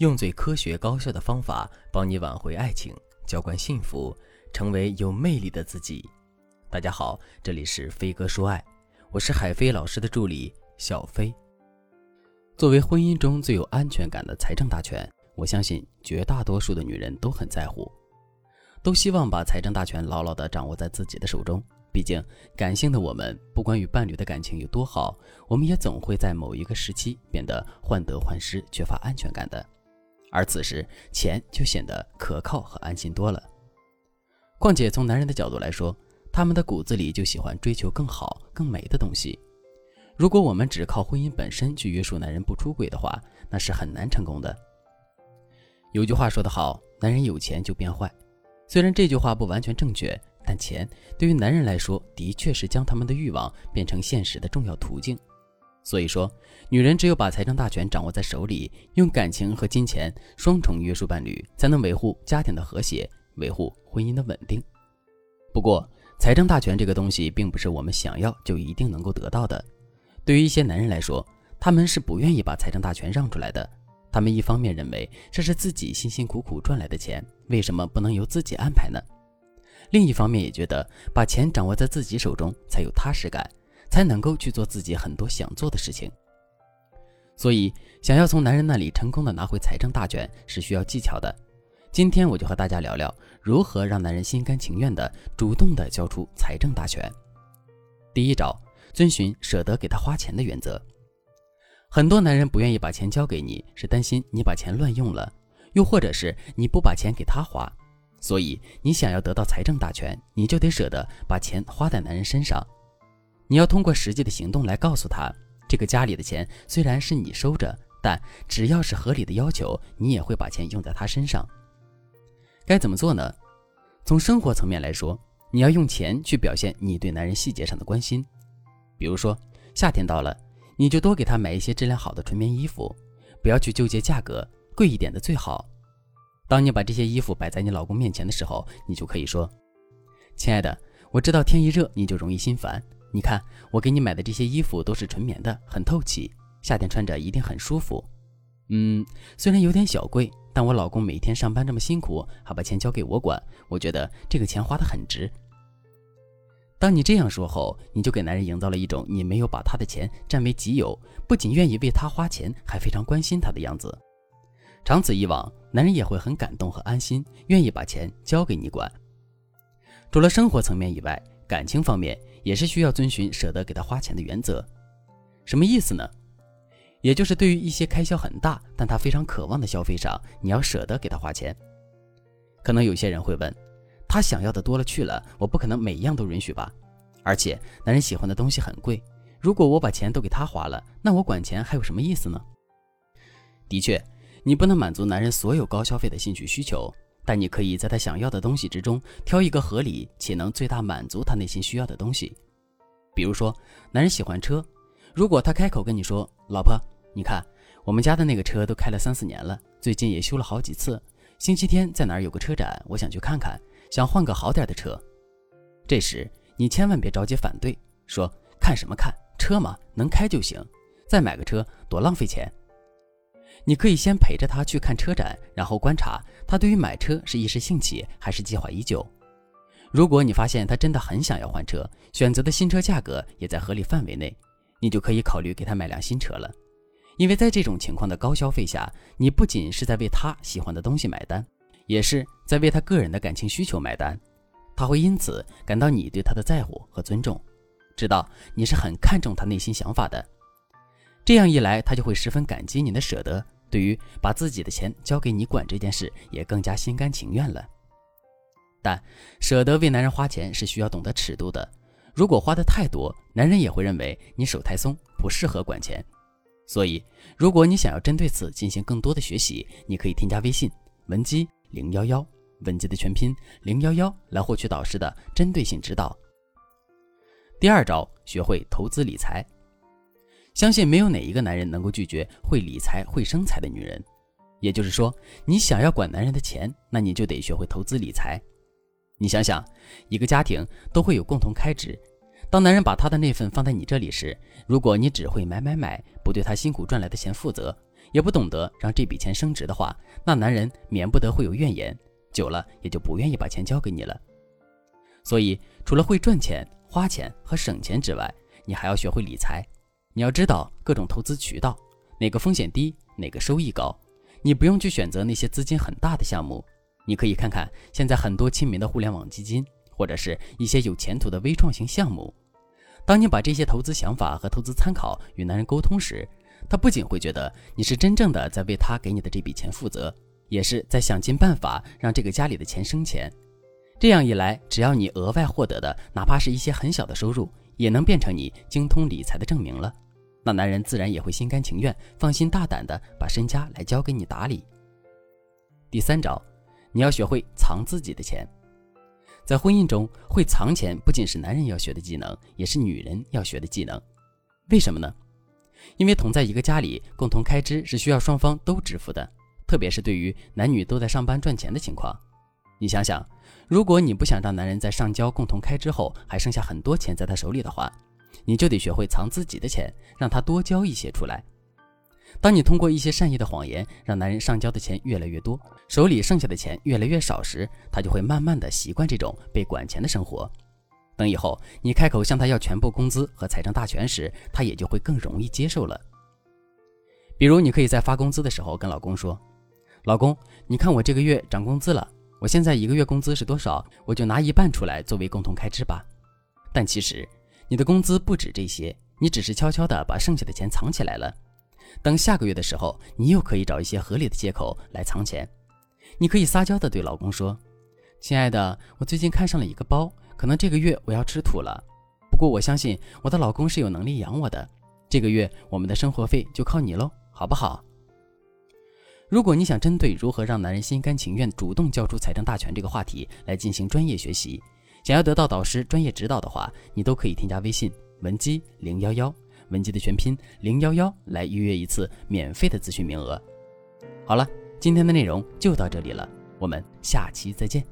用最科学高效的方法帮你挽回爱情，浇灌幸福，成为有魅力的自己。大家好，这里是飞哥说爱，我是海飞老师的助理小飞。作为婚姻中最有安全感的财政大权，我相信绝大多数的女人都很在乎，都希望把财政大权牢牢地掌握在自己的手中。毕竟，感性的我们，不管与伴侣的感情有多好，我们也总会在某一个时期变得患得患失、缺乏安全感的。而此时，钱就显得可靠和安心多了。况且，从男人的角度来说，他们的骨子里就喜欢追求更好、更美的东西。如果我们只靠婚姻本身去约束男人不出轨的话，那是很难成功的。有句话说得好：“男人有钱就变坏。”虽然这句话不完全正确。但钱对于男人来说，的确是将他们的欲望变成现实的重要途径。所以说，女人只有把财政大权掌握在手里，用感情和金钱双重约束伴侣，才能维护家庭的和谐，维护婚姻的稳定。不过，财政大权这个东西，并不是我们想要就一定能够得到的。对于一些男人来说，他们是不愿意把财政大权让出来的。他们一方面认为这是自己辛辛苦苦赚来的钱，为什么不能由自己安排呢？另一方面也觉得把钱掌握在自己手中才有踏实感，才能够去做自己很多想做的事情。所以，想要从男人那里成功的拿回财政大权是需要技巧的。今天我就和大家聊聊如何让男人心甘情愿的主动的交出财政大权。第一招，遵循舍得给他花钱的原则。很多男人不愿意把钱交给你，是担心你把钱乱用了，又或者是你不把钱给他花。所以，你想要得到财政大权，你就得舍得把钱花在男人身上。你要通过实际的行动来告诉他，这个家里的钱虽然是你收着，但只要是合理的要求，你也会把钱用在他身上。该怎么做呢？从生活层面来说，你要用钱去表现你对男人细节上的关心。比如说，夏天到了，你就多给他买一些质量好的纯棉衣服，不要去纠结价格，贵一点的最好。当你把这些衣服摆在你老公面前的时候，你就可以说：“亲爱的，我知道天一热你就容易心烦。你看我给你买的这些衣服都是纯棉的，很透气，夏天穿着一定很舒服。嗯，虽然有点小贵，但我老公每天上班这么辛苦，还把钱交给我管，我觉得这个钱花得很值。”当你这样说后，你就给男人营造了一种你没有把他的钱占为己有，不仅愿意为他花钱，还非常关心他的样子。长此以往，男人也会很感动和安心，愿意把钱交给你管。除了生活层面以外，感情方面也是需要遵循舍得给他花钱的原则。什么意思呢？也就是对于一些开销很大，但他非常渴望的消费上，你要舍得给他花钱。可能有些人会问，他想要的多了去了，我不可能每样都允许吧？而且男人喜欢的东西很贵，如果我把钱都给他花了，那我管钱还有什么意思呢？的确。你不能满足男人所有高消费的兴趣需求，但你可以在他想要的东西之中挑一个合理且能最大满足他内心需要的东西。比如说，男人喜欢车，如果他开口跟你说：“老婆，你看我们家的那个车都开了三四年了，最近也修了好几次。星期天在哪儿有个车展，我想去看看，想换个好点的车。”这时你千万别着急反对，说：“看什么看？车嘛，能开就行，再买个车多浪费钱。”你可以先陪着他去看车展，然后观察他对于买车是一时兴起还是计划已久。如果你发现他真的很想要换车，选择的新车价格也在合理范围内，你就可以考虑给他买辆新车了。因为在这种情况的高消费下，你不仅是在为他喜欢的东西买单，也是在为他个人的感情需求买单。他会因此感到你对他的在乎和尊重，知道你是很看重他内心想法的。这样一来，他就会十分感激你的舍得，对于把自己的钱交给你管这件事，也更加心甘情愿了。但舍得为男人花钱是需要懂得尺度的，如果花的太多，男人也会认为你手太松，不适合管钱。所以，如果你想要针对此进行更多的学习，你可以添加微信文姬零幺幺，文姬的全拼零幺幺，来获取导师的针对性指导。第二招，学会投资理财。相信没有哪一个男人能够拒绝会理财、会生财的女人。也就是说，你想要管男人的钱，那你就得学会投资理财。你想想，一个家庭都会有共同开支，当男人把他的那份放在你这里时，如果你只会买买买，不对他辛苦赚来的钱负责，也不懂得让这笔钱升值的话，那男人免不得会有怨言，久了也就不愿意把钱交给你了。所以，除了会赚钱、花钱和省钱之外，你还要学会理财。你要知道各种投资渠道，哪个风险低，哪个收益高。你不用去选择那些资金很大的项目，你可以看看现在很多亲民的互联网基金，或者是一些有前途的微创型项目。当你把这些投资想法和投资参考与男人沟通时，他不仅会觉得你是真正的在为他给你的这笔钱负责，也是在想尽办法让这个家里的钱生钱。这样一来，只要你额外获得的哪怕是一些很小的收入，也能变成你精通理财的证明了。那男人自然也会心甘情愿、放心大胆的把身家来交给你打理。第三招，你要学会藏自己的钱。在婚姻中，会藏钱不仅是男人要学的技能，也是女人要学的技能。为什么呢？因为同在一个家里，共同开支是需要双方都支付的，特别是对于男女都在上班赚钱的情况。你想想。如果你不想让男人在上交共同开支后还剩下很多钱在他手里的话，你就得学会藏自己的钱，让他多交一些出来。当你通过一些善意的谎言让男人上交的钱越来越多，手里剩下的钱越来越少时，他就会慢慢的习惯这种被管钱的生活。等以后你开口向他要全部工资和财政大权时，他也就会更容易接受了。比如，你可以在发工资的时候跟老公说：“老公，你看我这个月涨工资了。”我现在一个月工资是多少，我就拿一半出来作为共同开支吧。但其实你的工资不止这些，你只是悄悄的把剩下的钱藏起来了。等下个月的时候，你又可以找一些合理的借口来藏钱。你可以撒娇的对老公说：“亲爱的，我最近看上了一个包，可能这个月我要吃土了。不过我相信我的老公是有能力养我的，这个月我们的生活费就靠你喽，好不好？”如果你想针对如何让男人心甘情愿主动交出财政大权这个话题来进行专业学习，想要得到导师专业指导的话，你都可以添加微信文姬零幺幺，文姬的全拼零幺幺来预约一次免费的咨询名额。好了，今天的内容就到这里了，我们下期再见。